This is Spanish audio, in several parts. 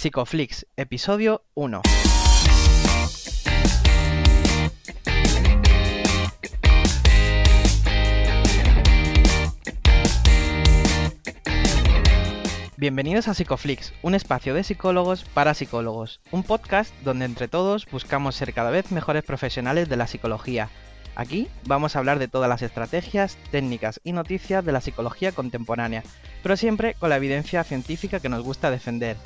Psicoflix, episodio 1. Bienvenidos a Psicoflix, un espacio de psicólogos para psicólogos, un podcast donde entre todos buscamos ser cada vez mejores profesionales de la psicología. Aquí vamos a hablar de todas las estrategias, técnicas y noticias de la psicología contemporánea, pero siempre con la evidencia científica que nos gusta defender.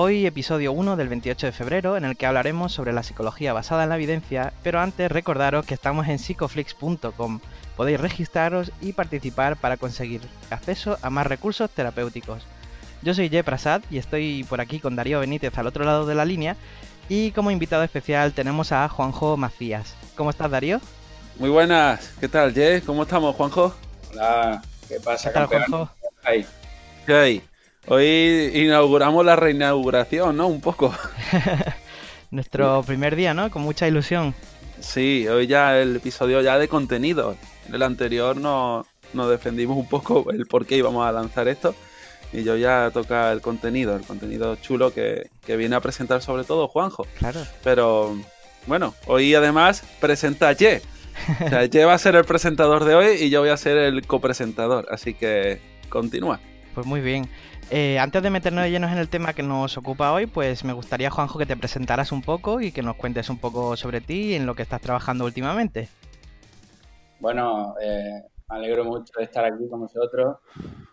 Hoy episodio 1 del 28 de febrero en el que hablaremos sobre la psicología basada en la evidencia, pero antes recordaros que estamos en psicoflix.com. Podéis registraros y participar para conseguir acceso a más recursos terapéuticos. Yo soy Jay Prasad y estoy por aquí con Darío Benítez al otro lado de la línea. Y como invitado especial tenemos a Juanjo Macías. ¿Cómo estás, Darío? Muy buenas. ¿Qué tal, Jay? ¿Cómo estamos, Juanjo? Hola. ¿Qué pasa, ¿Qué tal, campeón? Juanjo? Ahí. ¿Qué hay? Hoy inauguramos la reinauguración, ¿no? Un poco. Nuestro primer día, ¿no? Con mucha ilusión. Sí, hoy ya el episodio ya de contenido. En el anterior nos, nos defendimos un poco el por qué íbamos a lanzar esto. Y yo ya toca el contenido, el contenido chulo que, que viene a presentar sobre todo Juanjo. Claro. Pero bueno, hoy además presenta a Ye. O sea, Ye va a ser el presentador de hoy y yo voy a ser el copresentador. Así que continúa. Pues muy bien. Eh, antes de meternos de llenos en el tema que nos ocupa hoy, pues me gustaría, Juanjo, que te presentaras un poco y que nos cuentes un poco sobre ti y en lo que estás trabajando últimamente. Bueno, eh, me alegro mucho de estar aquí con vosotros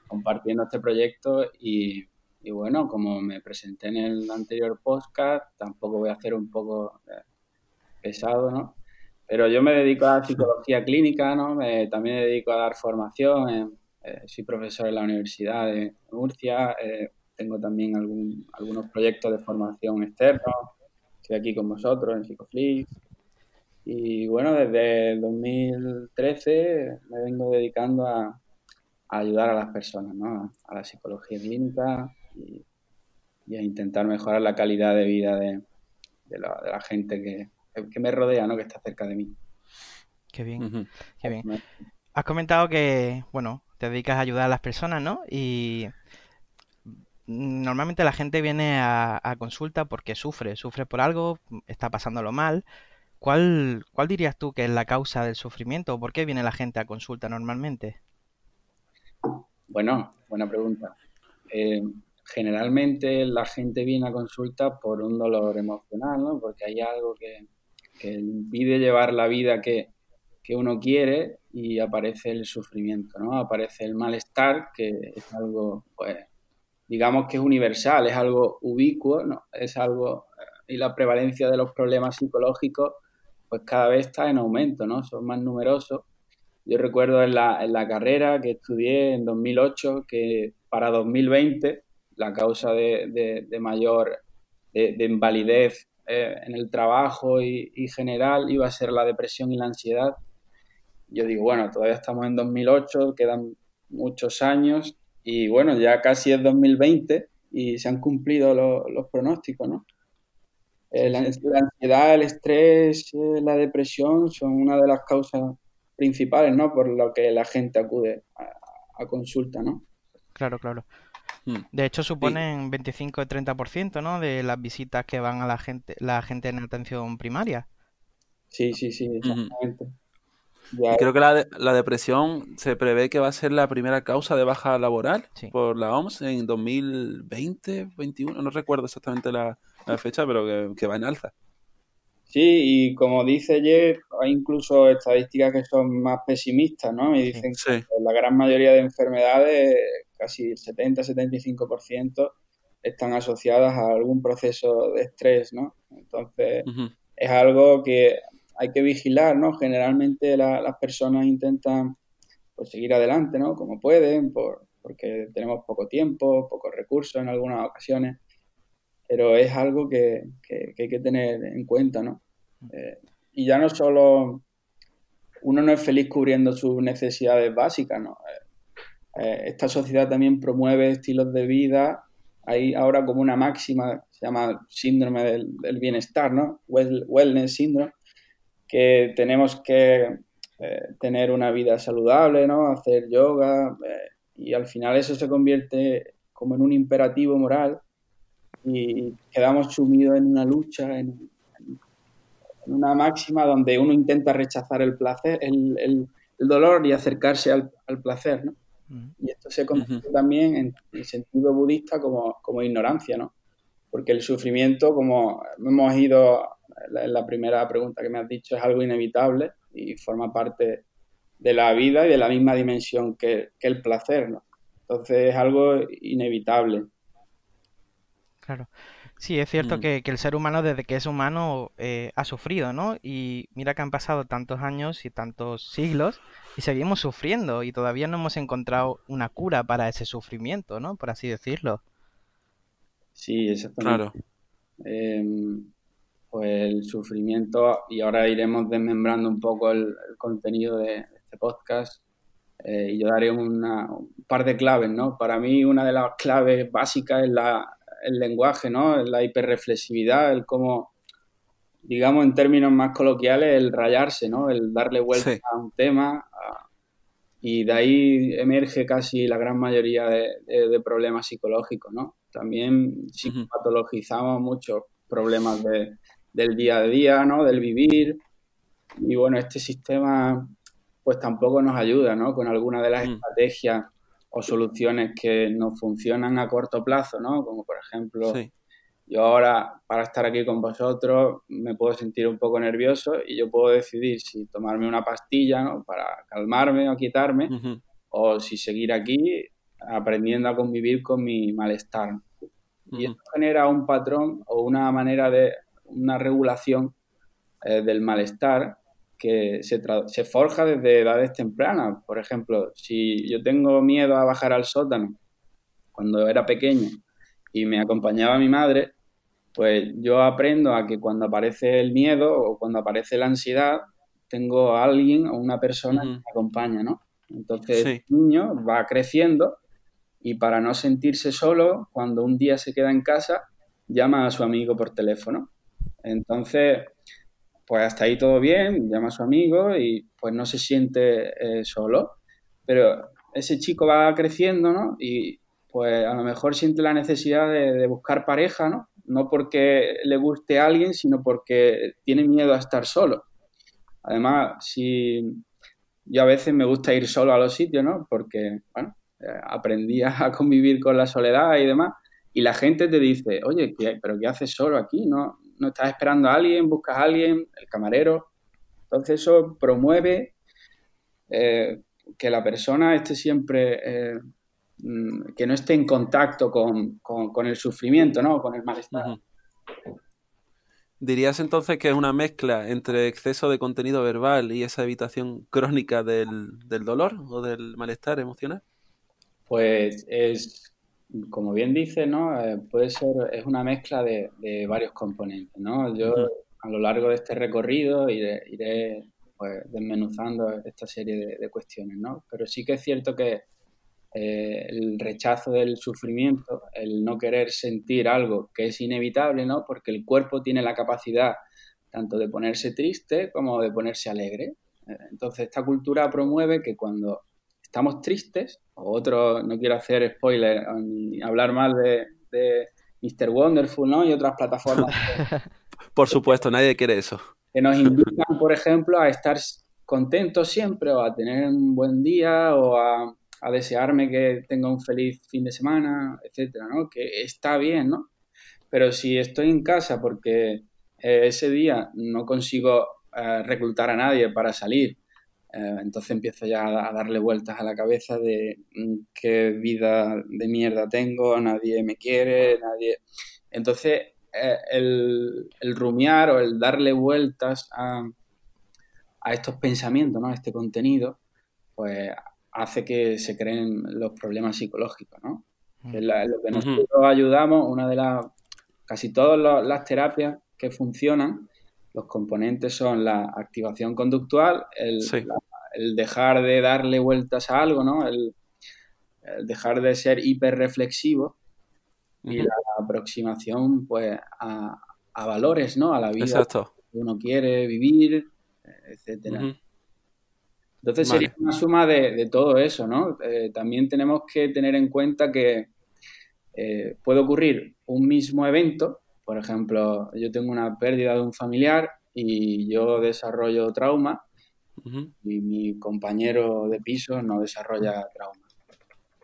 compartiendo este proyecto y, bueno, como me presenté en el anterior podcast, tampoco voy a hacer un poco eh, pesado, ¿no? Pero yo me dedico a la psicología clínica, ¿no? Me- también me dedico a dar formación, eh, eh, soy profesor en la Universidad de Murcia, eh, tengo también algún- algunos proyectos de formación externos, estoy aquí con vosotros en Psicoflix. Y bueno, desde el 2013 me vengo dedicando a, a ayudar a las personas, ¿no? A, a la psicología clínica y, y a intentar mejorar la calidad de vida de, de la, de la gente que, que me rodea, ¿no? Que está cerca de mí. Qué bien, qué bien. Has comentado que, bueno, te dedicas a ayudar a las personas, ¿no? Y normalmente la gente viene a, consulta porque sufre, sufre por algo, está pasándolo mal. ¿Cuál, cuál dirías tú que es la causa del sufrimiento? ¿Por qué viene la gente a consulta normalmente? Bueno, buena pregunta. Eh, generalmente la gente viene a consulta por un dolor emocional, ¿no? Porque hay algo que, impide llevar la vida que uno quiere y aparece el sufrimiento, ¿no? Aparece el malestar, que es algo, pues, digamos que es universal, es algo ubicuo, ¿no? Es algo, eh, y la prevalencia de los problemas psicológicos, pues cada vez está en aumento, ¿no? Son más numerosos. Yo recuerdo en la, en la carrera que estudié en 2008 que para 2020 la causa de, de- mayor de, de invalidez eh, en el trabajo y, y general iba a ser la depresión y la ansiedad. Yo digo, bueno, todavía estamos en 2008, quedan muchos años y bueno, ya casi es 2020 y se han cumplido lo- los pronósticos, ¿no? Eh, la, la ansiedad, el estrés, eh, la depresión son una de las causas principales, ¿no? Por lo que la gente acude a, a consulta, ¿no? Claro, claro. Mm. De hecho, suponen 25 y 30%, ¿no? De las visitas que van a la gente, la gente en atención primaria. Sí, sí, sí, exactamente. Ya, Y creo que la, de- la depresión se prevé que va a ser la primera causa de baja laboral Sí. por la OMS en 2020, 21, no recuerdo exactamente la, la fecha, pero que, que va en alza. Sí, y como dice Jeff, hay incluso estadísticas que son más pesimistas, ¿no? Y dicen Sí. que la gran mayoría de enfermedades, casi el 70-75%, están asociadas a algún proceso de estrés, ¿no? Entonces, es algo que hay que vigilar, ¿no? Generalmente la- las personas intentan pues, seguir adelante, ¿no? Como pueden, por, porque tenemos poco tiempo, pocos recursos en algunas ocasiones, pero es algo que, que- hay que tener en cuenta, ¿no? Eh, y ya no solo uno no es feliz cubriendo sus necesidades básicas, ¿no? Eh, eh, esta sociedad también promueve estilos de vida. Hay ahora como una máxima, se llama síndrome del, bienestar, ¿no? Well- wellness syndrome, que tenemos que eh, tener una vida saludable, ¿no? Hacer yoga, eh, y al final eso se convierte como en un imperativo moral y quedamos sumidos en una lucha, en, una máxima donde uno intenta rechazar el placer, el, el, dolor y acercarse al, al placer, ¿no? Y esto se convierte también en el sentido budista como, como, ignorancia, ¿no? Porque el sufrimiento, como hemos ido en la primera pregunta que me has dicho, es algo inevitable y forma parte de la vida y de la misma dimensión que, que el placer, ¿no? Entonces es algo inevitable. Claro. Sí, es cierto mm. que, el ser humano desde que es humano eh, ha sufrido, ¿no? Y mira que han pasado tantos años y tantos siglos y seguimos sufriendo y todavía no hemos encontrado una cura para ese sufrimiento, ¿no? Por así decirlo. Sí, exactamente. Claro. Em, pues el sufrimiento, y ahora iremos desmembrando un poco el, contenido de este podcast, eh, y yo daré una, un par de claves, ¿no? Para mí una de las claves básicas es la, el lenguaje, ¿no? La hiperreflexividad, el cómo, digamos en términos más coloquiales, el rayarse, ¿no? El darle vuelta a un tema y de ahí emerge casi la gran mayoría de, problemas psicológicos, ¿no? También psicopatologizamos muchos problemas del día a día, ¿no? Del vivir y bueno, este sistema pues tampoco nos ayuda, ¿no? Con alguna de las mm. estrategias o soluciones que no funcionan a corto plazo, ¿no? Como por ejemplo, yo ahora para estar aquí con vosotros me puedo sentir un poco nervioso y yo puedo decidir si tomarme una pastilla, ¿no? Para calmarme o quitarme, o si seguir aquí aprendiendo a convivir con mi malestar. Y esto genera un patrón o una manera de, una regulación eh, del malestar que se, se, forja desde edades tempranas. Por ejemplo, si yo tengo miedo a bajar al sótano cuando era pequeño y me acompañaba mi madre, pues yo aprendo a que cuando aparece el miedo o cuando aparece la ansiedad, tengo a alguien o una persona que me acompaña, ¿no? Entonces el niño va creciendo y para no sentirse solo, cuando un día se queda en casa, llama a su amigo por teléfono. Entonces, pues hasta ahí todo bien, llama a su amigo y pues no se siente eh, solo. Pero ese chico va creciendo, ¿no? Y pues a lo mejor siente la necesidad de, buscar pareja, ¿no? No porque le guste a alguien, sino porque tiene miedo a estar solo. Además, si yo a veces me gusta ir solo a los sitios, ¿no? Porque, bueno, eh, aprendí a convivir con la soledad y demás. Y la gente te dice, oye, ¿pero qué haces solo aquí? ¿No, no estás esperando a alguien, buscas a alguien, el camarero. Entonces eso promueve eh, que la persona esté siempre, eh, mm, que no esté en contacto con, el sufrimiento, ¿no? Con el malestar. ¿Dirías entonces que es una mezcla entre exceso de contenido verbal y esa evitación crónica del, del dolor o del malestar emocional? Pues es como bien dice, ¿no? Eh, puede ser, es una mezcla de, varios componentes, ¿no? Yo a lo largo de este recorrido iré, pues, desmenuzando esta serie de, cuestiones, ¿no? Pero sí que es cierto que eh, el rechazo del sufrimiento, el no querer sentir algo que es inevitable, ¿no? Porque el cuerpo tiene la capacidad tanto de ponerse triste como de ponerse alegre. Eh, entonces, esta cultura promueve que cuando estamos tristes, o otro, no quiero hacer spoiler ni hablar mal de, de Mr. Wonderful, ¿no? Y otras plataformas. por supuesto, nadie quiere eso. Que nos invitan, por ejemplo, a estar contentos siempre, o a tener un buen día, o a, desearme que tenga un feliz fin de semana, etcétera, ¿no? Que está bien, ¿no? Pero si estoy en casa porque eh, ese día no consigo eh, reclutar a nadie para salir, entonces empiezo ya a, darle vueltas a la cabeza de mm, qué vida de mierda tengo, nadie me quiere, nadie... Entonces eh, el, rumiar o el darle vueltas a, estos pensamientos, ¿no? a este contenido, pues hace que se creen los problemas psicológicos, ¿no? Que es lo que nosotros ayudamos, una de las, casi todas las terapias que funcionan, los componentes son la activación conductual, el, dejar de darle vueltas a algo, ¿no? El, dejar de ser hiperreflexivo y la aproximación pues a, valores, ¿no? A la vida que uno quiere vivir, etcétera. Entonces sería una suma de, todo eso, ¿no? Eh, también tenemos que tener en cuenta que eh, puede ocurrir un mismo evento, por ejemplo, yo tengo una pérdida de un familiar y yo desarrollo trauma y mi compañero de piso no desarrolla trauma.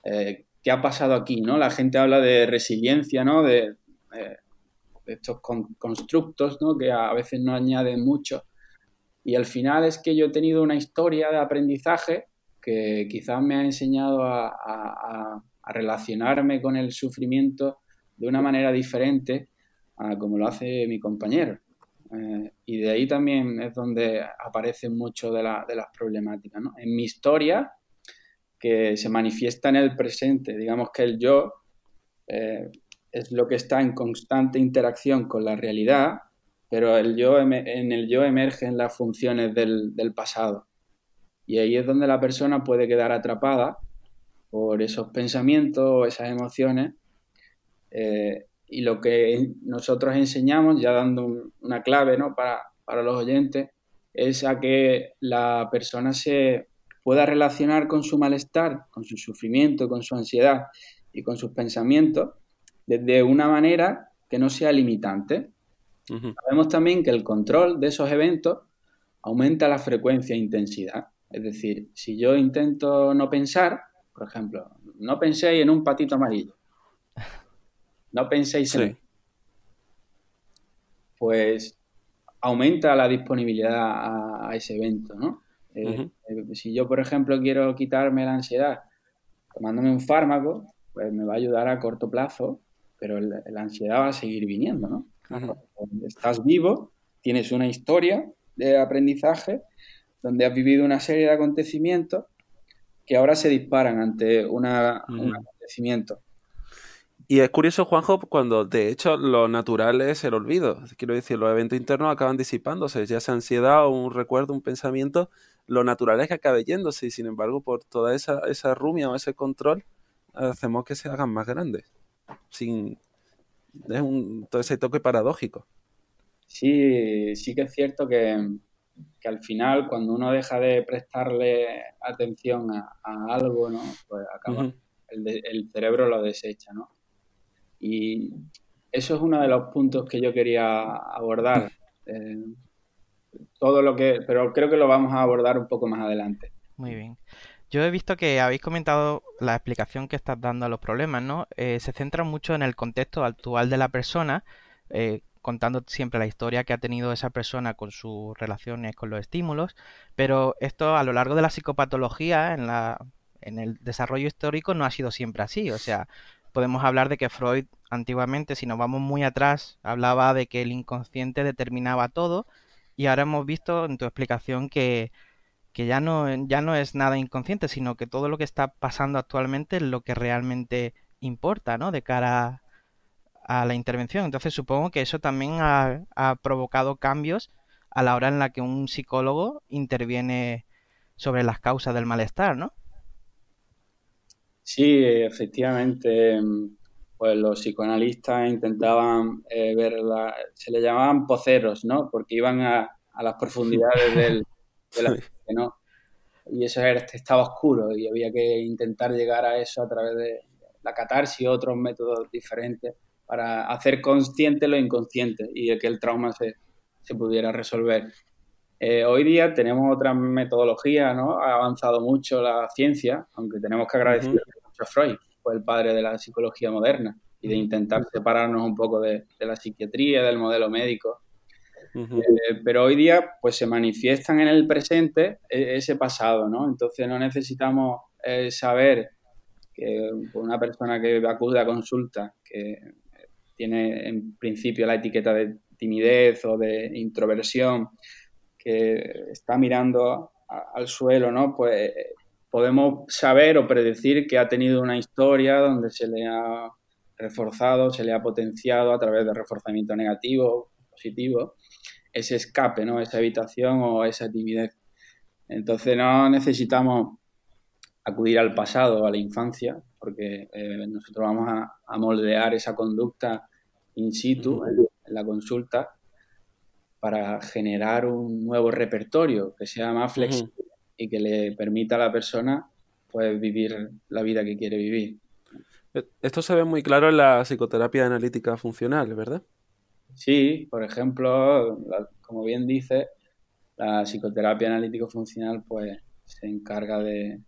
Eh, ¿Qué ha pasado aquí? ¿no? La gente habla de resiliencia, ¿no? de, eh, estos constructos ¿no? que a veces no añaden mucho. Y al final es que yo he tenido una historia de aprendizaje que quizás me ha enseñado a, relacionarme con el sufrimiento de una manera diferente a como lo hace mi compañero. Eh, y de ahí también es donde aparecen mucho de, las problemáticas. ¿no? En mi historia, que se manifiesta en el presente, digamos que el yo eh, es lo que está en constante interacción con la realidad, pero el yo, en el yo emergen las funciones del, del pasado. Y ahí es donde la persona puede quedar atrapada por esos pensamientos o esas emociones. Eh, y lo que nosotros enseñamos, ya dando una clave ¿no? para, para los oyentes, es a que la persona se pueda relacionar con su malestar, con su sufrimiento, con su ansiedad y con sus pensamientos desde una manera que no sea limitante. Sabemos también que el control de esos eventos aumenta la frecuencia e intensidad. Es decir, si yo intento no pensar, por ejemplo, no penséis en un patito amarillo. No penséis en... Pues aumenta la disponibilidad a, ese evento, ¿no? Eh, eh, si yo, por ejemplo, quiero quitarme la ansiedad tomándome un fármaco, pues me va a ayudar a corto plazo, pero la, ansiedad va a seguir viniendo, ¿no? Estás vivo, tienes una historia de aprendizaje donde has vivido una serie de acontecimientos que ahora se disparan ante un acontecimiento. Y es curioso, Juanjo, cuando de hecho lo natural es el olvido. Quiero decir, los eventos internos acaban disipándose, ya sea ansiedad o un recuerdo, un pensamiento, lo natural es que acabe yéndose y sin embargo por toda esa, esa rumia o ese control hacemos que se hagan más grandes. Sin, es un, todo ese toque paradójico. Sí, sí que es cierto que, que al final cuando uno deja de prestarle atención a, algo, ¿no? Pues acaba, el, cerebro lo desecha, ¿no? Y eso es uno de los puntos que yo quería abordar. Eh, todo lo que, pero creo que lo vamos a abordar un poco más adelante. Muy bien. Yo he visto que habéis comentado la explicación que estás dando a los problemas, ¿no? Eh, se centra mucho en el contexto actual de la persona, eh, contando siempre la historia que ha tenido esa persona con sus relaciones con los estímulos, pero esto a lo largo de la psicopatología, en, la, en el desarrollo histórico, no ha sido siempre así. O sea, podemos hablar de que Freud antiguamente, si nos vamos muy atrás, hablaba de que el inconsciente determinaba todo, y ahora hemos visto en tu explicación que, que ya, no, ya no es nada inconsciente, sino que todo lo que está pasando actualmente es lo que realmente importa, ¿no? De cara a la intervención. Entonces supongo que eso también ha, provocado cambios a la hora en la que un psicólogo interviene sobre las causas del malestar, ¿no? Sí, efectivamente, pues los psicoanalistas intentaban eh, ver, la, se le llamaban poceros, ¿no? Porque iban a, las profundidades del, de la ¿no? Y eso era, estaba oscuro y había que intentar llegar a eso a través de la catarsis y otros métodos diferentes para hacer consciente lo inconsciente y que el trauma se, se pudiera resolver. Eh, hoy día tenemos otra metodología, ¿no? Ha avanzado mucho la ciencia, aunque tenemos que agradecer mucho Freud, fue el padre de la psicología moderna y de intentar separarnos un poco de, la psiquiatría, del modelo médico. Eh, pero hoy día pues se manifiestan en el presente e, ese pasado, ¿no? Entonces no necesitamos eh, saber que una persona que acude a consulta, que tiene en principio la etiqueta de timidez o de introversión, que está mirando al suelo, ¿no? Pues podemos saber o predecir que ha tenido una historia donde se le ha reforzado, se le ha potenciado a través de reforzamiento negativo, positivo, ese escape, ¿no? Esa evitación o esa timidez. Entonces no necesitamos acudir al pasado, a la infancia, porque eh, nosotros vamos a, a, moldear esa conducta in situ en, la consulta para generar un nuevo repertorio que sea más flexible y que le permita a la persona pues vivir la vida que quiere vivir. E, esto se ve muy claro en la psicoterapia analítica funcional, ¿verdad? Sí, por ejemplo, como bien dice, la psicoterapia analítico funcional pues se encarga de,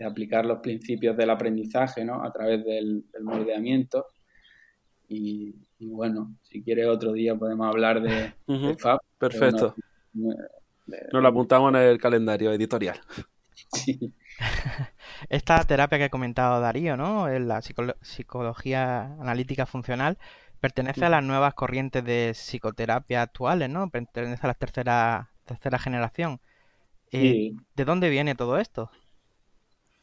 aplicar los principios del aprendizaje ¿no? a través del, moldeamiento. Y, bueno, si quieres otro día podemos hablar de, FAB. Perfecto. Nos lo apuntamos en el calendario editorial. Sí. Esta terapia que ha comentado Darío, ¿no? La psicología analítica funcional, pertenece a las nuevas corrientes de psicoterapia actuales, ¿no? Pertenece a la tercera, tercera generación. Eh, ¿De dónde viene todo esto?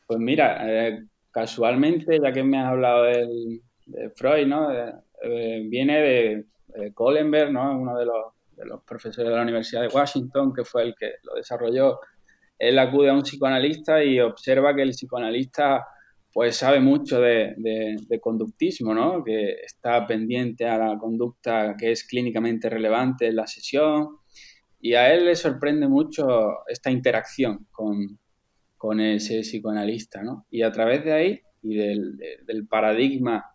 Pues mira, eh, casualmente, ya que me has hablado de Freud, ¿no? Eh, viene de, Kohlenberg, ¿no? Uno de los, de los profesores de la Universidad de Washington, que fue el que lo desarrolló. Él acude a un psicoanalista y observa que el psicoanalista pues sabe mucho de, de, conductismo, ¿no? Que está pendiente a la conducta que es clínicamente relevante en la sesión, y a él le sorprende mucho esta interacción con, con ese psicoanalista, ¿no? Y a través de ahí y del, del, paradigma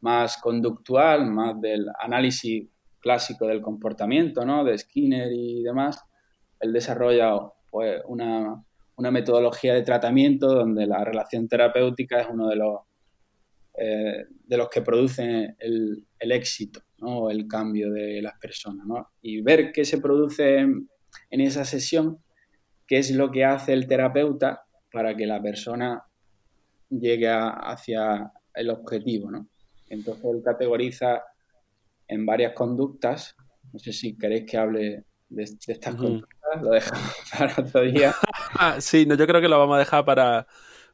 más conductual, más del análisis clásico del comportamiento, ¿no? De Skinner y demás, él desarrolla pues, una, una metodología de tratamiento donde la relación terapéutica es uno de los, eh, de los que producen el, el éxito o el cambio de las personas. ¿no? Y ver qué se produce en, esa sesión, qué es lo que hace el terapeuta para que la persona llegue hacia el objetivo. ¿no? Entonces él categoriza en varias conductas. No sé si queréis que hable de, estas conductas, lo dejamos para otro día. sí, no, yo creo que lo vamos a dejar para.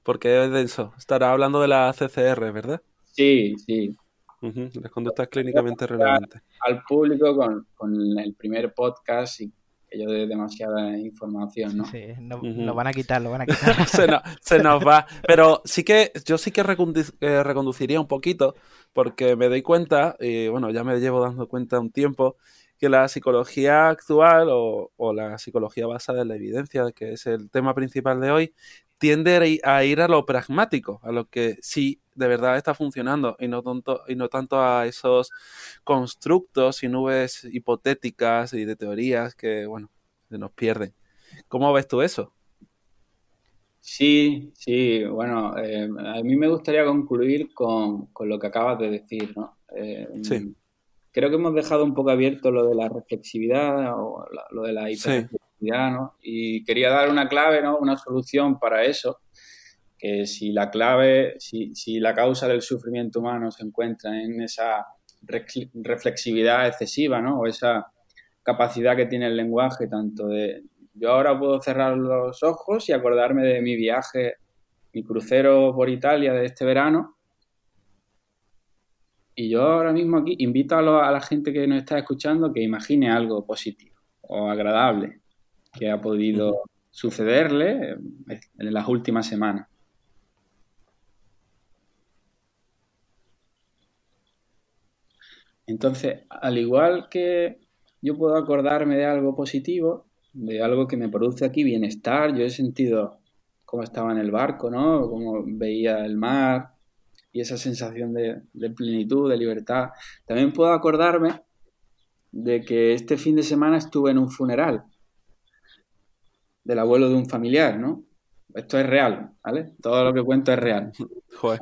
porque es denso. Estará hablando de la CCR, ¿verdad? Sí, sí. Las conductas clínicamente relevantes. Al público con, el primer podcast y que yo dé demasiada información, ¿no? Sí, lo van a quitar, lo van a quitar. se, nos, va. Pero sí que yo sí que eh, reconduciría un poquito porque me doy cuenta, y bueno, ya me llevo dando cuenta un tiempo, que la psicología actual o, o, la psicología basada en la evidencia, que es el tema principal de hoy, tiende a ir a lo pragmático, a lo que sí de verdad está funcionando y no, tanto, y no tanto a esos constructos y nubes hipotéticas y de teorías que, bueno, se nos pierden. ¿Cómo ves tú eso? Sí, sí, bueno, eh, a mí me gustaría concluir con, lo que acabas de decir, ¿no? Eh, sí. Creo que hemos dejado un poco abierto lo de la reflexividad o lo de la hiperreflexividad, ¿no? Y quería dar una clave, ¿no? Una solución para eso que si la clave, si, si la causa del sufrimiento humano se encuentra en esa reflexividad excesiva, ¿no? O esa capacidad que tiene el lenguaje, tanto de yo ahora puedo cerrar los ojos y acordarme de mi viaje, mi crucero por Italia de este verano. Y yo ahora mismo aquí invito a, a la gente que nos está escuchando que imagine algo positivo o agradable que ha podido sucederle en las últimas semanas. Entonces, al igual que yo puedo acordarme de algo positivo, de algo que me produce aquí bienestar, yo he sentido cómo estaba en el barco, ¿no? Cómo veía el mar y esa sensación de, plenitud, de libertad. También puedo acordarme de que este fin de semana estuve en un funeral del abuelo de un familiar, ¿no? Esto es real, ¿vale? Todo lo que cuento es real. Joder.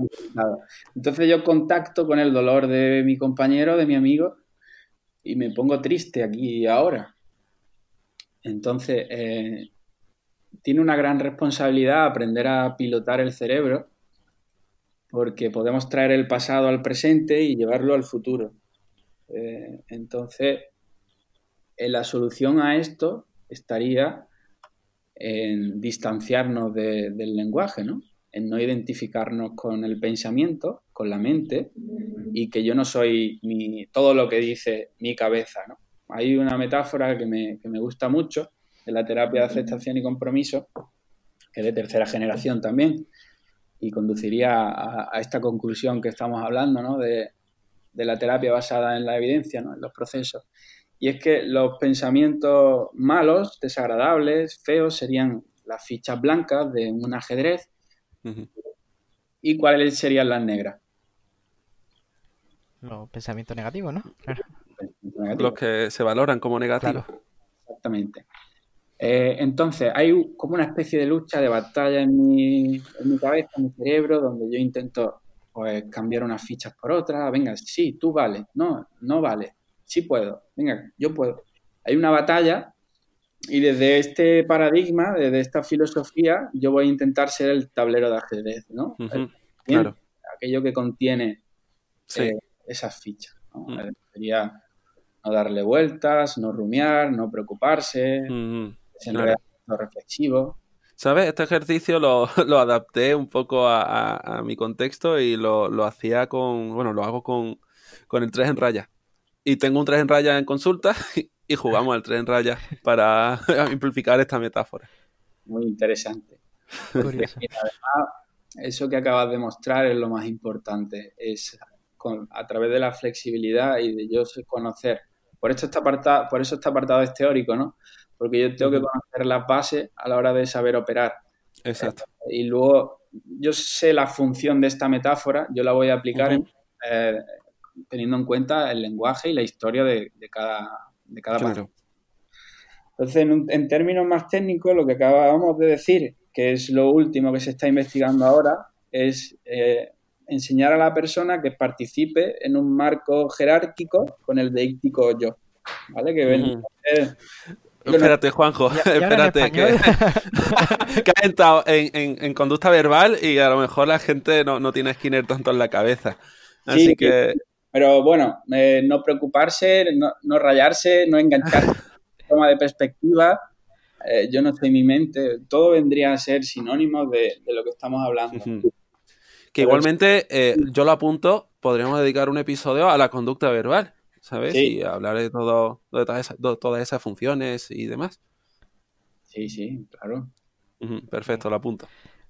Entonces yo contacto con el dolor de mi compañero, de mi amigo, y me pongo triste aquí y ahora. Entonces, eh, tiene una gran responsabilidad aprender a pilotar el cerebro, porque podemos traer el pasado al presente y llevarlo al futuro. Eh, entonces, la solución a esto estaría en distanciarnos del lenguaje, ¿no? En no identificarnos con el pensamiento, con la mente, y que yo no soy todo lo que dice mi cabeza, ¿no? Hay una metáfora que me, gusta mucho de la terapia de aceptación y compromiso, que es de tercera generación también, y conduciría a, esta conclusión que estamos hablando, ¿no? De, de la terapia basada en la evidencia, ¿no? En los procesos. Y es que los pensamientos malos, desagradables, feos, serían las fichas blancas de un ajedrez. ¿Y cuáles serían las negras? Los pensamientos negativos, ¿no? Los que se valoran como negativos. Exactamente. Eh, entonces, hay como una especie de lucha, de batalla en mi, en mi cabeza, en mi cerebro, donde yo intento pues, cambiar unas fichas por otras. Venga, sí, tú vale. No, no vale. Sí puedo. Venga, yo puedo. Hay una batalla y desde este paradigma, desde esta filosofía, yo voy a intentar ser el tablero de ajedrez, ¿no? claro. Aquello que contiene eh, esas fichas. ¿no? Sería no darle vueltas, no rumiar, no preocuparse, ser reflexivo. ¿Sabes? Este ejercicio lo, adapté un poco a, mi contexto y lo, hacía con, bueno, lo hago con, con el 3 en raya. Y tengo un 3 en raya en consulta y jugamos al 3 en raya para amplificar esta metáfora. Muy interesante. además, eso que acabas de mostrar es lo más importante, es a través de la flexibilidad y de yo conocer. Por, esto está apartado, por eso este apartado es teórico, ¿no? Porque yo tengo que conocer las bases a la hora de saber operar. Exacto. y luego yo sé la función de esta metáfora, yo la voy a aplicar eh, teniendo en cuenta el lenguaje y la historia de, cada, de cada claro. Entonces, en, en, términos más técnicos, lo que acabamos de decir, que es lo último que se está investigando ahora, es eh, enseñar a la persona que participe en un marco jerárquico con el deíctico yo. ¿Vale? Que Espérate, Juanjo, espérate, que, que ha entrado en, conducta verbal y a lo mejor la gente no, no tiene Skinner tanto en la cabeza. Así que... Pero bueno, eh, no preocuparse, no, no, rayarse, no engancharse. Toma de perspectiva, eh, yo no soy mi mente, todo vendría a ser sinónimo de, de lo que estamos hablando. Que igualmente, eh, yo lo apunto, podríamos dedicar un episodio a la conducta verbal, ¿sabes? Y hablar de, todo, de todas, esas, funciones y demás. Sí, sí, claro. perfecto, lo apunto.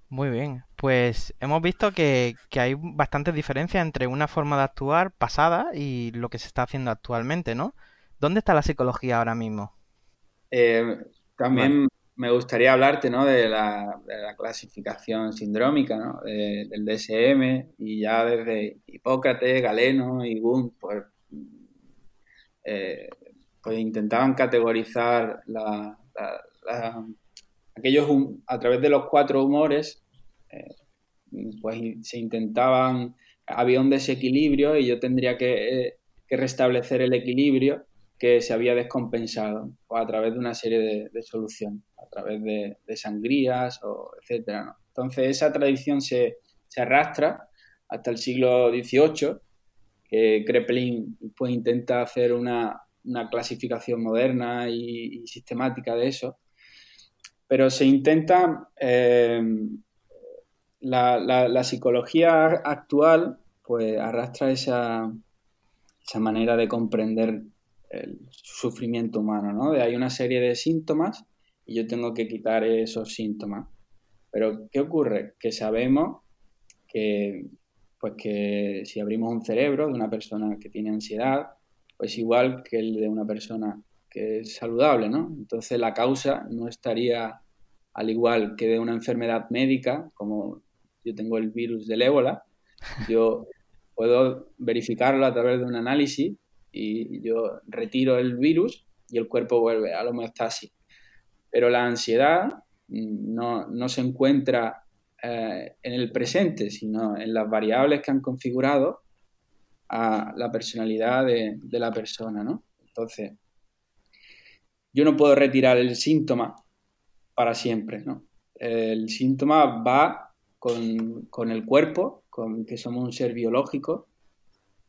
Muy bien, pues hemos visto que, hay bastantes diferencias entre una forma de actuar pasada y lo que se está haciendo actualmente, ¿no? ¿Dónde está la psicología ahora mismo? Eh, también me gustaría hablarte ¿no? de, la, clasificación sindrómica ¿no? del DSM y ya desde Hipócrates, Galeno y Wundt pues, eh, pues intentaban categorizar la, aquellos a través de los cuatro humores eh, pues se intentaban había un desequilibrio y yo tendría que, eh, restablecer el equilibrio que se había descompensado pues, a través de una serie de, soluciones, a través de, sangrías, o etcétera. Entonces esa tradición se, arrastra hasta el siglo XVIII, que Kreplin pues, intenta hacer una, clasificación moderna y, sistemática de eso, pero se intenta, eh, la, psicología actual pues arrastra esa, esa manera de comprender el sufrimiento humano, ¿no? De hay una serie de síntomas y yo tengo que quitar esos síntomas. Pero ¿qué ocurre? Que sabemos que pues que si abrimos un cerebro de una persona que tiene ansiedad, pues igual que el de una persona que es saludable, ¿no? Entonces la causa no estaría al igual que de una enfermedad médica, como yo tengo el virus del ébola, yo puedo verificarlo a través de un análisis y yo retiro el virus y el cuerpo vuelve a la homeostasis. Pero la ansiedad no, no se encuentra eh, en el presente, sino en las variables que han configurado a la personalidad de, de la persona, ¿no? Entonces, yo no puedo retirar el síntoma para siempre, ¿no? El síntoma va con, con el cuerpo, con que somos un ser biológico,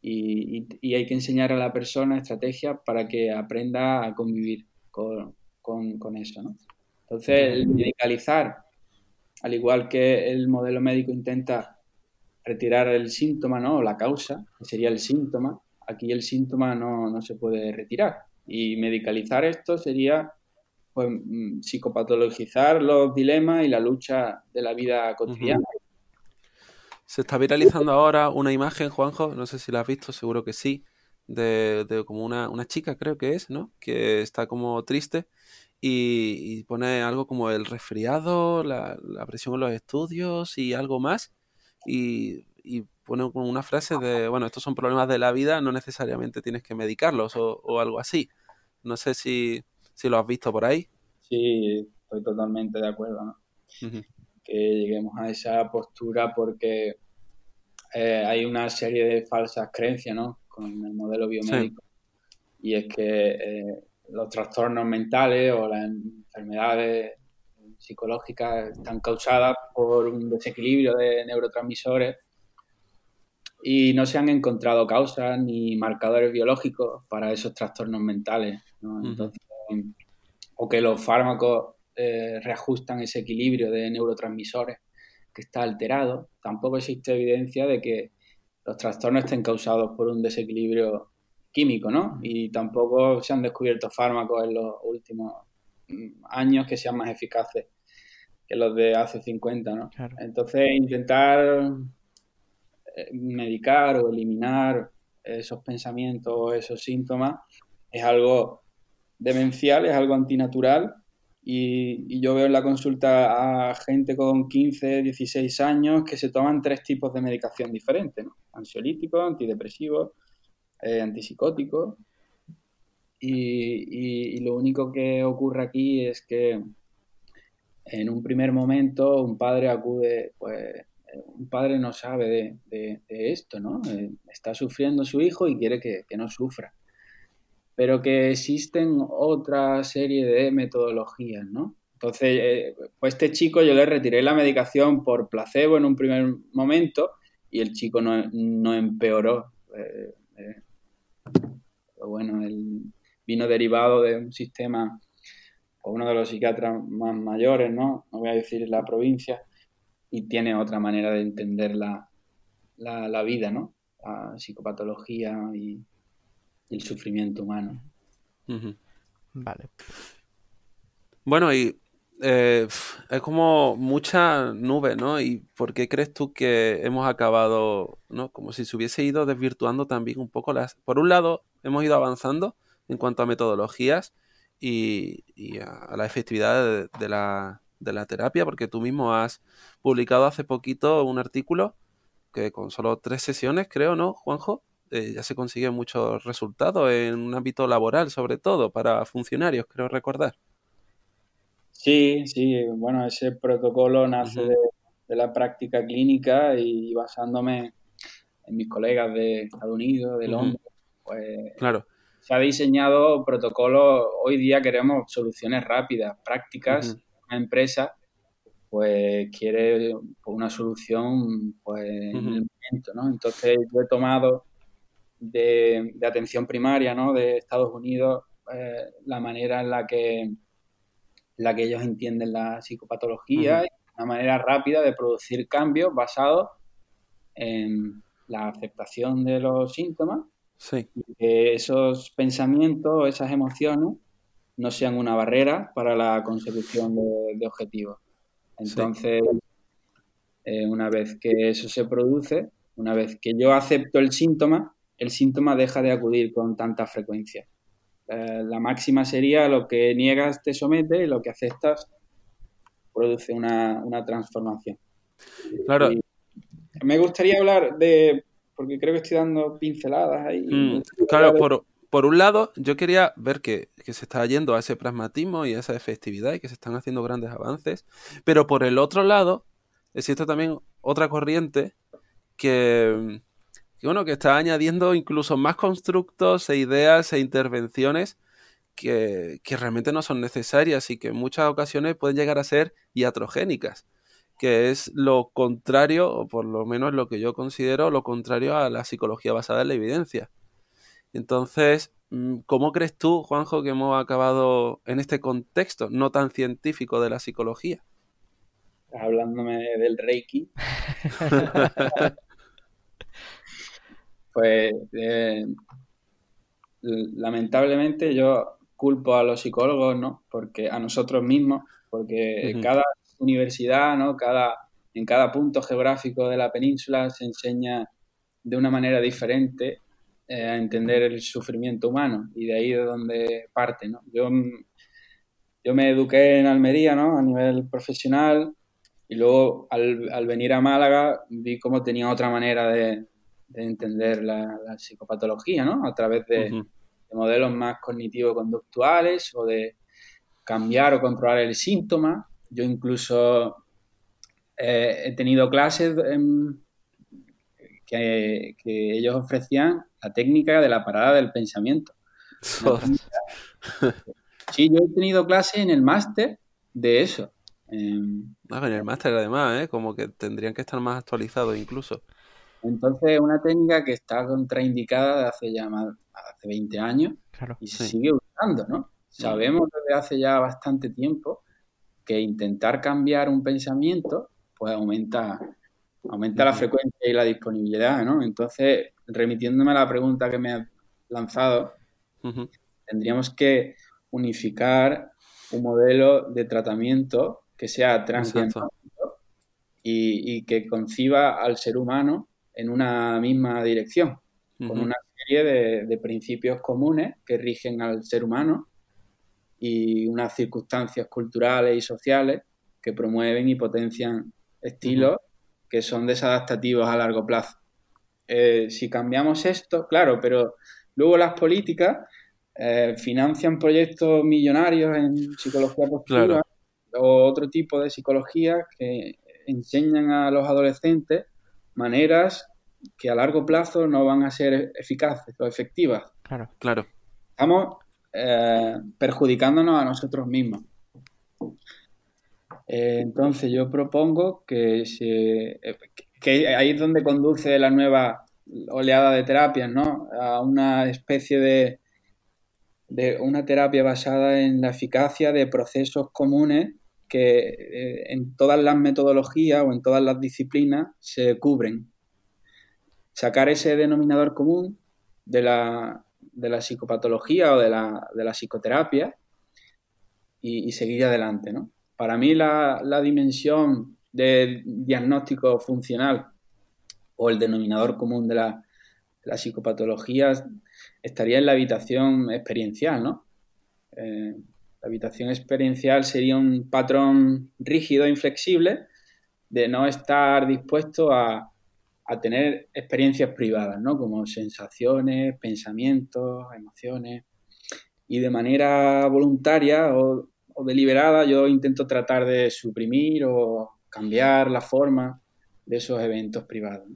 y, hay que enseñar a la persona estrategias para que aprenda a convivir con, eso. ¿no? Entonces, el medicalizar, al igual que el modelo médico intenta retirar el síntoma, ¿no? O la causa, que sería el síntoma, aquí el síntoma no, se puede retirar. Y medicalizar esto sería pues, mm, psicopatologizar los dilemas y la lucha de la vida cotidiana. Se está viralizando ahora una imagen, Juanjo, no sé si la has visto, seguro que sí, de, como una, chica, creo que es, ¿no? Que está como triste y, pone algo como el resfriado, la, presión en los estudios y algo más. y, pone una frase de, bueno, estos son problemas de la vida, no necesariamente tienes que medicarlos o, algo así. No sé si, lo has visto por ahí. Sí, estoy totalmente de acuerdo, ¿no? Que lleguemos a esa postura porque eh, hay una serie de falsas creencias, ¿no? Con el modelo biomédico. Y es que eh, los trastornos mentales o las enfermedades psicológicas están causadas por un desequilibrio de neurotransmisores y no se han encontrado causas ni marcadores biológicos para esos trastornos mentales. o que los fármacos eh, reajustan ese equilibrio de neurotransmisores que está alterado. Tampoco existe evidencia de que los trastornos estén causados por un desequilibrio químico, ¿no? Y tampoco se han descubierto fármacos en los últimos mm, años que sean más eficaces que los de hace 50, ¿no? Entonces, intentar medicar o eliminar esos pensamientos o esos síntomas es algo demencial, es algo antinatural y, yo veo en la consulta a gente con 15, 16 años que se toman tres tipos de medicación diferentes, ¿no? ansiolíticos, antidepresivos eh, antipsicótico. Y, lo único que ocurre aquí es que en un primer momento un padre acude, pues un padre no sabe de, esto, ¿no? Eh, está sufriendo su hijo y quiere que, no sufra. Pero que existen otra serie de metodologías, ¿no? Entonces, eh, pues este chico yo le retiré la medicación por placebo en un primer momento y el chico no, empeoró. Eh, pero bueno, él vino derivado de un sistema, o uno de los psiquiatras más mayores, ¿no? No voy a decir la provincia, y tiene otra manera de entender la, la, vida, ¿no? La psicopatología y, el sufrimiento humano. Vale. Bueno, y eh, es como mucha nube, ¿no? ¿Y por qué crees tú que hemos acabado, ¿no? Como si se hubiese ido desvirtuando también un poco las... Por un lado, hemos ido avanzando en cuanto a metodologías y, a, la efectividad de, la, terapia, porque tú mismo has publicado hace poquito un artículo que con solo tres sesiones, creo, ¿no, Juanjo? Eh, ya se consiguen muchos resultados en un ámbito laboral, sobre todo para funcionarios, creo recordar. Sí, sí, bueno, ese protocolo nace de, la práctica clínica y basándome en mis colegas de Estados Unidos, de Londres, pues claro. se ha diseñado protocolo, hoy día queremos soluciones rápidas, prácticas, una empresa pues quiere pues, una solución pues en el momento, ¿no? Entonces yo he tomado de, atención primaria, ¿no? De Estados Unidos eh, la manera en la que la que ellos entienden la psicopatología una manera rápida de producir cambios basados en la aceptación de los síntomas sí. y que esos pensamientos, esas emociones no sean una barrera para la consecución de, objetivos. Entonces, eh, una vez que eso se produce, una vez que yo acepto el síntoma, el síntoma deja de acudir con tanta frecuencia. Eh, la máxima sería lo que niegas te somete y lo que aceptas produce una, transformación. Claro. me gustaría hablar de, porque creo que estoy dando pinceladas ahí. Mm, claro, por, por, un lado, yo quería ver que, que, se está yendo a ese pragmatismo y a esa efectividad y que se están haciendo grandes avances, pero por el otro lado, existe también otra corriente que que, bueno, que está añadiendo incluso más constructos e ideas e intervenciones que, realmente no son necesarias y que en muchas ocasiones pueden llegar a ser iatrogénicas, que es lo contrario, o por lo menos lo que yo considero lo contrario a la psicología basada en la evidencia. Entonces, mm, ¿cómo crees tú, Juanjo, que hemos acabado en este contexto no tan científico de la psicología? Hablándome del Reiki. Pues eh, lamentablemente yo culpo a los psicólogos, ¿no? Porque a nosotros mismos, porque cada universidad, ¿no? Cada, en cada punto geográfico de la península se enseña de una manera diferente eh, a entender el sufrimiento humano y de ahí de donde parte, ¿no? Yo, yo me eduqué en Almería, ¿no? A nivel profesional Y luego al, venir a Málaga vi cómo tenía otra manera de, entender la, psicopatología, ¿no? A través de, modelos más cognitivo-conductuales o de cambiar o controlar el síntoma. Yo incluso eh, he tenido clases que, ellos ofrecían la técnica de la parada del pensamiento. sí, yo he tenido clases en el máster de eso. Ah, en el máster además, ¿eh? como que tendrían que estar más actualizados incluso. Entonces, una técnica que está contraindicada de hace ya más, hace 20 años y se sigue usando, ¿no? Sabemos desde hace ya bastante tiempo que intentar cambiar un pensamiento pues aumenta, aumenta la frecuencia y la disponibilidad, ¿no? Entonces, remitiéndome a la pregunta que me has lanzado, tendríamos que unificar un modelo de tratamiento que sea transdiagnóstico y, que conciba al ser humano en una misma dirección, con una serie de, principios comunes que rigen al ser humano y unas circunstancias culturales y sociales que promueven y potencian estilos que son desadaptativos a largo plazo. Eh, si cambiamos esto, claro, pero luego las políticas eh, financian proyectos millonarios en psicología positiva o otro tipo de psicología que enseñan a los adolescentes maneras que a largo plazo no van a ser eficaces o efectivas. Claro, claro. Estamos eh, perjudicándonos a nosotros mismos. Eh, entonces yo propongo que, se, que ahí es donde conduce la nueva oleada de terapias, ¿no? A una especie de, una terapia basada en la eficacia de procesos comunes que eh, en todas las metodologías o en todas las disciplinas se cubren. Sacar ese denominador común de la, de la psicopatología o de la, de la psicoterapia y, seguir adelante. ¿no? Para mí la, la dimensión del diagnóstico funcional o el denominador común de la, de la psicopatología estaría en la habitación experiencial, ¿no? Eh, la habitación experiencial sería un patrón rígido e inflexible de no estar dispuesto a, tener experiencias privadas, ¿no? Como sensaciones, pensamientos, emociones. Y de manera voluntaria o, deliberada yo intento tratar de suprimir o cambiar la forma de esos eventos privados.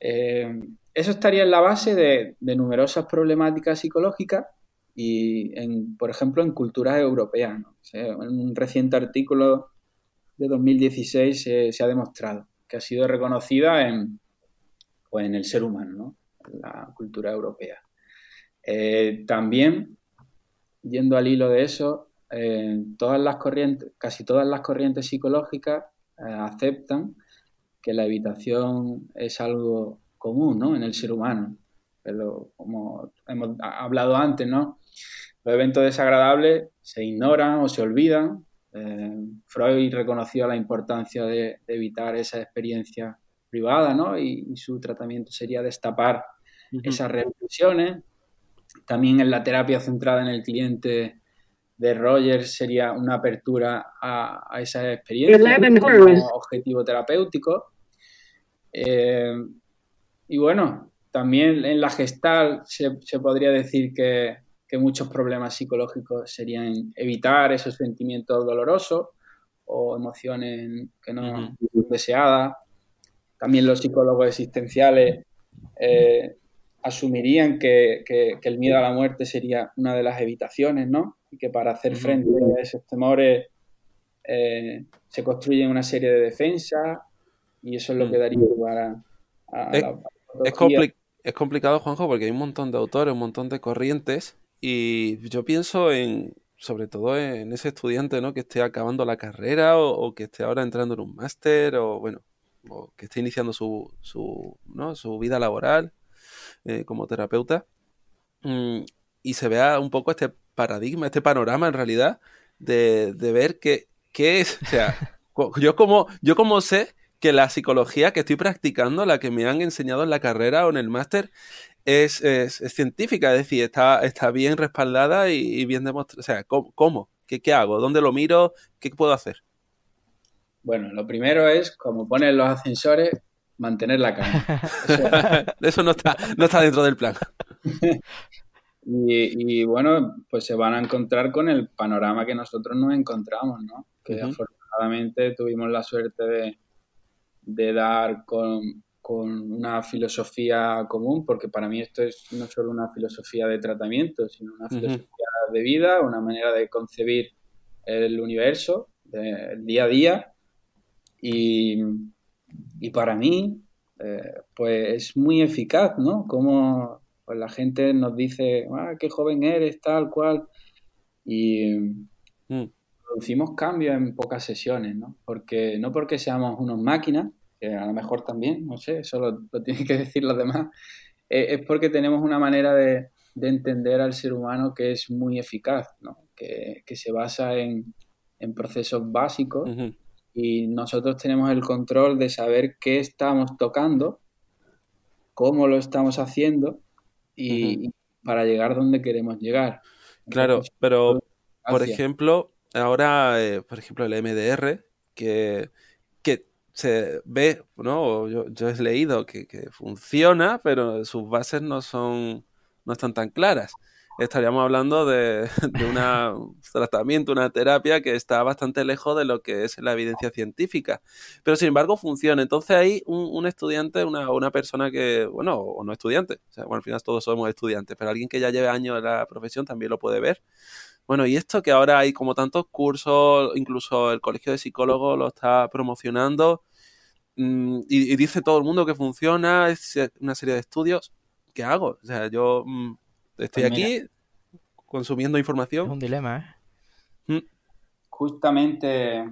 Eh, eso estaría en la base de, numerosas problemáticas psicológicas y, por ejemplo, en culturas europeas. en un reciente artículo de 2016 se, ha demostrado que ha sido reconocida en, pues, en el ser humano, en la cultura europea. Eh, también, yendo al hilo de eso, eh, todas las corrientes, casi todas las corrientes psicológicas aceptan que la evitación es algo común ¿no? en el ser humano. Pero como hemos hablado antes, ¿no? los eventos desagradables se ignoran o se olvidan. Eh, Freud reconoció la importancia de, evitar esa experiencia privada ¿no? y, su tratamiento sería destapar esas reflexiones. También en la terapia centrada en el cliente de Rogers sería una apertura a, a esa experiencia como objetivo terapéutico. Eh, y bueno, también en la gestal se, podría decir que, muchos problemas psicológicos serían evitar esos sentimientos dolorosos o emociones que no son deseadas. También los psicólogos existenciales eh, asumirían que, el miedo a la muerte sería una de las evitaciones, ¿no? Y que para hacer frente a esos temores eh, se construyen una serie de defensas y eso es lo que daría lugar a, la es, es complicado, Juanjo, porque hay un montón de autores, un montón de corrientes, y yo pienso en, sobre todo en ese estudiante, ¿no? Que esté acabando la carrera o, que esté ahora entrando en un máster o, bueno, o que esté iniciando su, su, ¿no? su vida laboral eh, como terapeuta mm, y se vea un poco este paradigma, este panorama en realidad de, de ver qué, qué es, o sea, yo como, yo como sé que la psicología que estoy practicando, la que me han enseñado en la carrera o en el máster, es, científica, es decir, está, está bien respaldada y, bien demostrada. O sea, ¿cómo? ¿Qué, hago? ¿Dónde lo miro? ¿Qué puedo hacer? Bueno, lo primero es, como ponen los ascensores, mantener la calma. Eso, no, está, no está dentro del plan. y, bueno, pues se van a encontrar con el panorama que nosotros nos encontramos, ¿no? Que afortunadamente tuvimos la suerte de, de dar con, con, una filosofía común, porque para mí esto es no solo una filosofía de tratamiento, sino una filosofía de vida, una manera de concebir el universo, el día a día. Y, y para mí, eh, pues es muy eficaz, ¿no? Como pues, la gente nos dice, ah, qué joven eres, tal cual. Y mm. producimos cambios en pocas sesiones, ¿no? Porque, no porque seamos unos máquinas, que a lo mejor también, no sé, eso lo, tienen que decir los demás, eh, es porque tenemos una manera de, de, entender al ser humano que es muy eficaz, ¿no? Que, que se basa en, en procesos básicos y nosotros tenemos el control de saber qué estamos tocando, cómo lo estamos haciendo y, para llegar donde queremos llegar. claro, pero por ejemplo, ahora, eh, por ejemplo, el MDR, que, que se ve, ¿no? Yo, yo he leído que, que, funciona, pero sus bases no son, no están tan claras estaríamos hablando de, un tratamiento, una terapia que está bastante lejos de lo que es la evidencia científica. Pero sin embargo funciona. Entonces hay un, estudiante, una, persona que, bueno, o no estudiante, o sea, bueno, al final todos somos estudiantes, pero alguien que ya lleve años en la profesión también lo puede ver. Bueno, y esto que ahora hay como tantos cursos, incluso el Colegio de Psicólogos lo está promocionando mm, y, dice todo el mundo que funciona, es una serie de estudios. ¿Qué hago? O sea, yo mm, Estoy pues aquí consumiendo información. Es un dilema, ¿eh? Mm. Justamente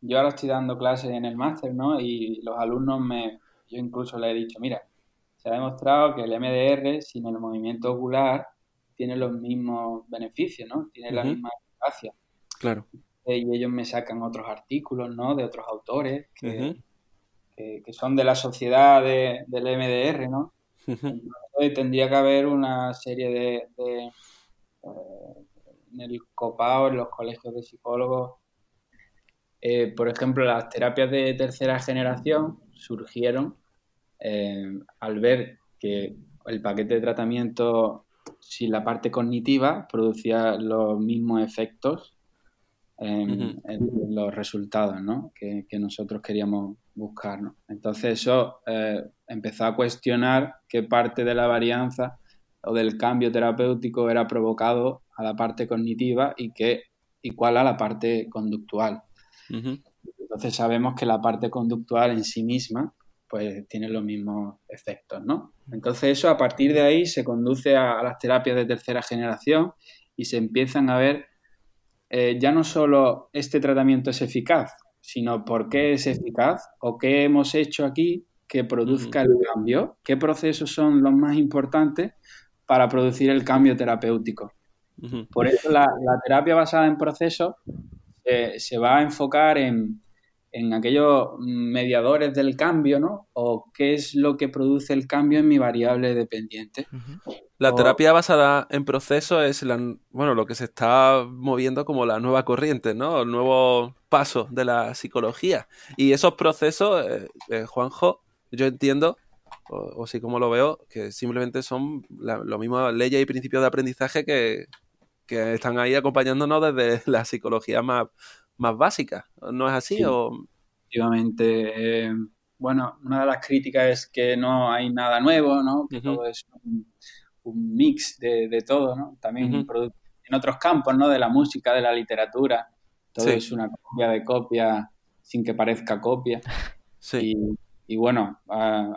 yo ahora estoy dando clases en el máster, ¿no? Y los alumnos me, yo incluso les he dicho, mira, se ha demostrado que el MDR sin el movimiento ocular tiene los mismos beneficios, ¿no? Tiene la misma eficacia. Claro. Y ellos me sacan otros artículos, ¿no? De otros autores que, que, son de la sociedad del MDR, ¿no? Tendría que haber una serie de, eh, en el COPAO, en los colegios de psicólogos, eh, por ejemplo, las terapias de tercera generación surgieron eh, al ver que el paquete de tratamiento sin la parte cognitiva producía los mismos efectos en, los resultados ¿no? que, nosotros queríamos buscar. ¿no? Entonces eso eh, empezó a cuestionar qué parte de la varianza o del cambio terapéutico era provocado a la parte cognitiva y, qué, y cuál a la parte conductual. Entonces sabemos que la parte conductual en sí misma pues tiene los mismos efectos, ¿no? Entonces eso a partir de ahí se conduce a las terapias de tercera generación y se empiezan a ver eh, ya no solo este tratamiento es eficaz, sino por qué es eficaz o qué hemos hecho aquí que produzca el cambio, qué procesos son los más importantes para producir el cambio terapéutico. Por eso la, terapia basada en procesos eh, se va a enfocar en, en aquellos mediadores del cambio, ¿no? O qué es lo que produce el cambio en mi variable dependiente. La terapia basada en proceso es la, bueno, lo que se está moviendo como la nueva corriente, ¿no? El nuevo paso de la psicología. Y esos procesos, eh, eh, Juanjo, yo entiendo, o, sí como lo veo, que simplemente son lo mismo leyes y principios de aprendizaje que, que están ahí acompañándonos desde la psicología más más básicas. ¿No es así? Efectivamente. Eh, bueno, una de las críticas es que no hay nada nuevo, ¿no? Que todo es un, mix de, todo, ¿no? También en otros campos, ¿no? De la música, de la literatura, todo es una copia de copia sin que parezca copia. Sí. Y, bueno,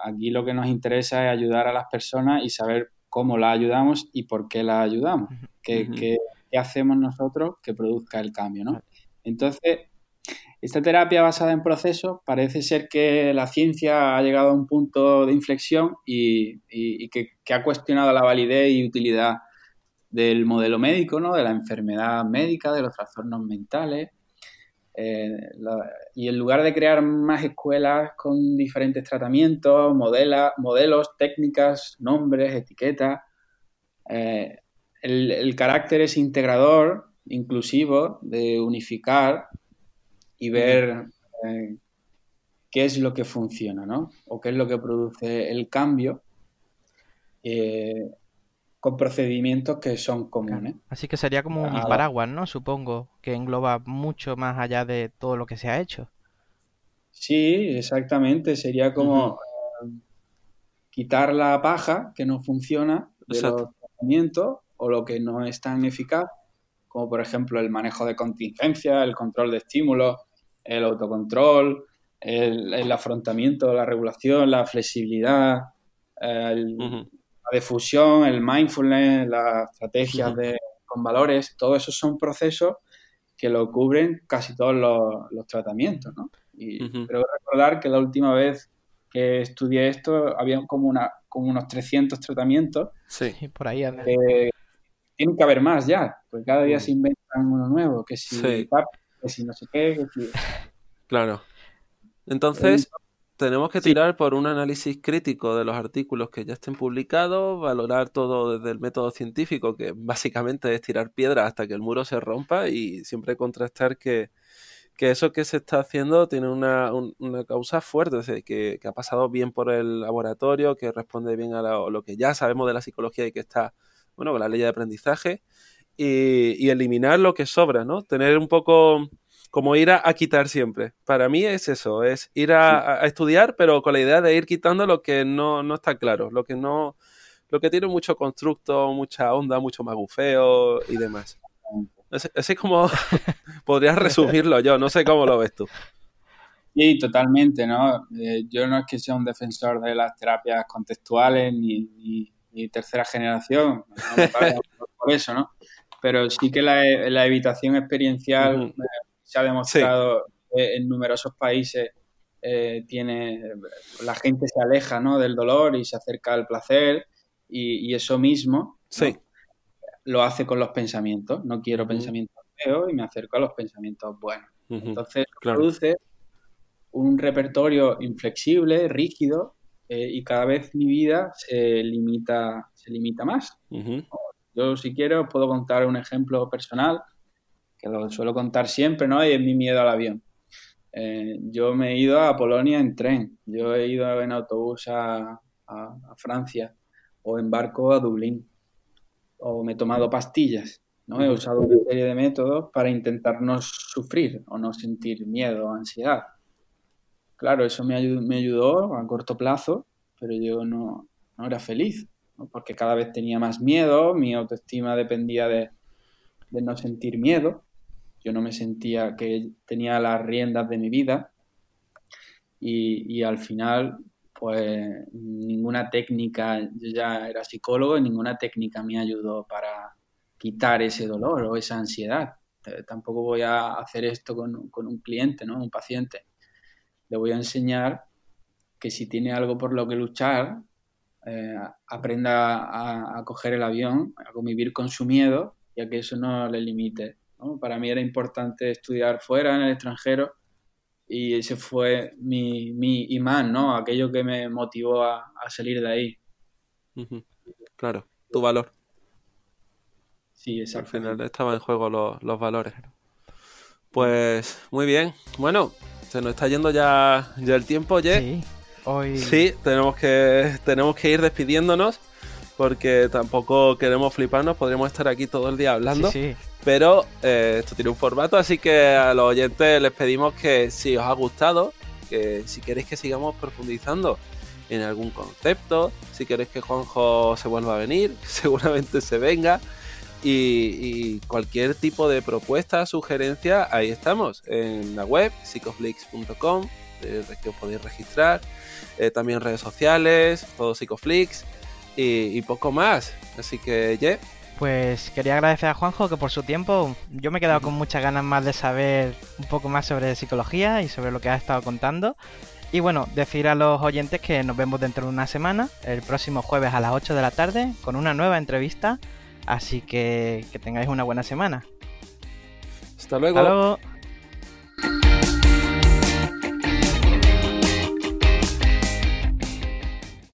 aquí lo que nos interesa es ayudar a las personas y saber cómo las ayudamos y por qué las ayudamos. ¿Qué, qué, qué hacemos nosotros que produzca el cambio, ¿no? Entonces, esta terapia basada en procesos parece ser que la ciencia ha llegado a un punto de inflexión y, que, ha cuestionado la validez y utilidad del modelo médico, ¿no? de la enfermedad médica, de los trastornos mentales. Eh, y en lugar de crear más escuelas con diferentes tratamientos, modelos, técnicas, nombres, etiquetas, eh, el, carácter es integrador inclusivo, de unificar y ver eh, qué es lo que funciona, ¿no? O qué es lo que produce el cambio eh, con procedimientos que son comunes. Así que sería como un paraguas, ¿no? Supongo que engloba mucho más allá de todo lo que se ha hecho. Sí, exactamente. Sería como eh, quitar la paja que no funciona de los tratamientos o lo que no es tan eficaz, como por ejemplo el manejo de contingencia, el control de estímulos, el autocontrol, el, afrontamiento, la regulación, la flexibilidad, la difusión, el mindfulness, las estrategias de, con valores, todo eso son procesos que lo cubren casi todos los, tratamientos, ¿no? Y creo recordar que la última vez que estudié esto había como, una, como unos 300 tratamientos. Sí, por ahí anda. Tiene que haber más ya, porque cada día se inventan uno nuevo, que si, que si no sé qué, que si... Claro. Entonces, tenemos que tirar por un análisis crítico de los artículos que ya estén publicados, valorar todo desde el método científico, que básicamente es tirar piedra hasta que el muro se rompa y siempre contrastar que, eso que se está haciendo tiene una, causa fuerte, que, ha pasado bien por el laboratorio, que responde bien a lo, que ya sabemos de la psicología y que está, bueno, con la ley de aprendizaje, y, y eliminar lo que sobra, ¿no? Tener un poco como ir a, quitar siempre. Para mí es eso, es ir a, estudiar, pero con la idea de ir quitando lo que no, está claro, lo que no, lo que tiene mucho constructo, mucha onda, mucho magufeo y demás. Así, como podrías resumirlo yo, no sé cómo lo ves tú. Sí, totalmente, ¿no? Eh, yo no es que sea un defensor de las terapias contextuales ni, tercera generación, por eso, ¿no? Pero sí que la, la evitación experiencial se ha demostrado en numerosos países eh, tiene la gente se aleja ¿no? del dolor y se acerca al placer y, eso mismo lo hace con los pensamientos. No quiero pensamientos feos y me acerco a los pensamientos buenos. Entonces produce un repertorio inflexible, rígido eh, y cada vez mi vida se limita, se limita más. Yo si quiero puedo contar un ejemplo personal que lo suelo contar siempre, ¿no? Y es mi miedo al avión. Eh, yo me he ido a Polonia en tren, yo he ido en autobús a, Francia o en barco a Dublín, o me he tomado pastillas, ¿no? He usado una serie de métodos para intentar no sufrir o no sentir miedo o ansiedad. Claro, eso me ayudó, a corto plazo, pero yo no, era feliz, porque cada vez tenía más miedo, mi autoestima dependía de, no sentir miedo yo no me sentía que tenía las riendas de mi vida y, al final pues ninguna técnica, yo ya era psicólogo y ninguna técnica me ayudó para quitar ese dolor o esa ansiedad. Tampoco voy a hacer esto con, un cliente, ¿no? un paciente. Le voy a enseñar que si tiene algo por lo que luchar, eh, aprenda a, a, coger el avión, a convivir con su miedo y a que eso no le limite para mí era importante estudiar fuera, en el extranjero, y ese fue mi, mi imán, ¿no? Aquello que me motivó a, salir de ahí. Claro, tu valor. Sí, exacto. Al final estaban en juego los, valores. Pues muy bien. Bueno, se nos está yendo ya, ya el tiempo, Ye. Sí, hoy... sí tenemos, que, tenemos que ir despidiéndonos porque tampoco queremos fliparnos, podríamos estar aquí todo el día hablando. Sí, pero eh, esto tiene un formato, así que a los oyentes les pedimos que si os ha gustado, que si queréis que sigamos profundizando en algún concepto, si queréis que Juanjo se vuelva a venir, seguramente se venga. Y, cualquier tipo de propuesta, sugerencia, ahí estamos, en la web, psicoflix.com, eh, que os podéis registrar, eh, también redes sociales, todo Psicoflix y, poco más. Así que, yeah, pues quería agradecer a Juanjo que por su tiempo yo me he quedado con muchas ganas más de saber un poco más sobre psicología y sobre lo que ha estado contando. Y bueno, decir a los oyentes que nos vemos dentro de una semana, el próximo jueves a las 8 de la tarde, con una nueva entrevista. Así que que tengáis una buena semana. Hasta luego.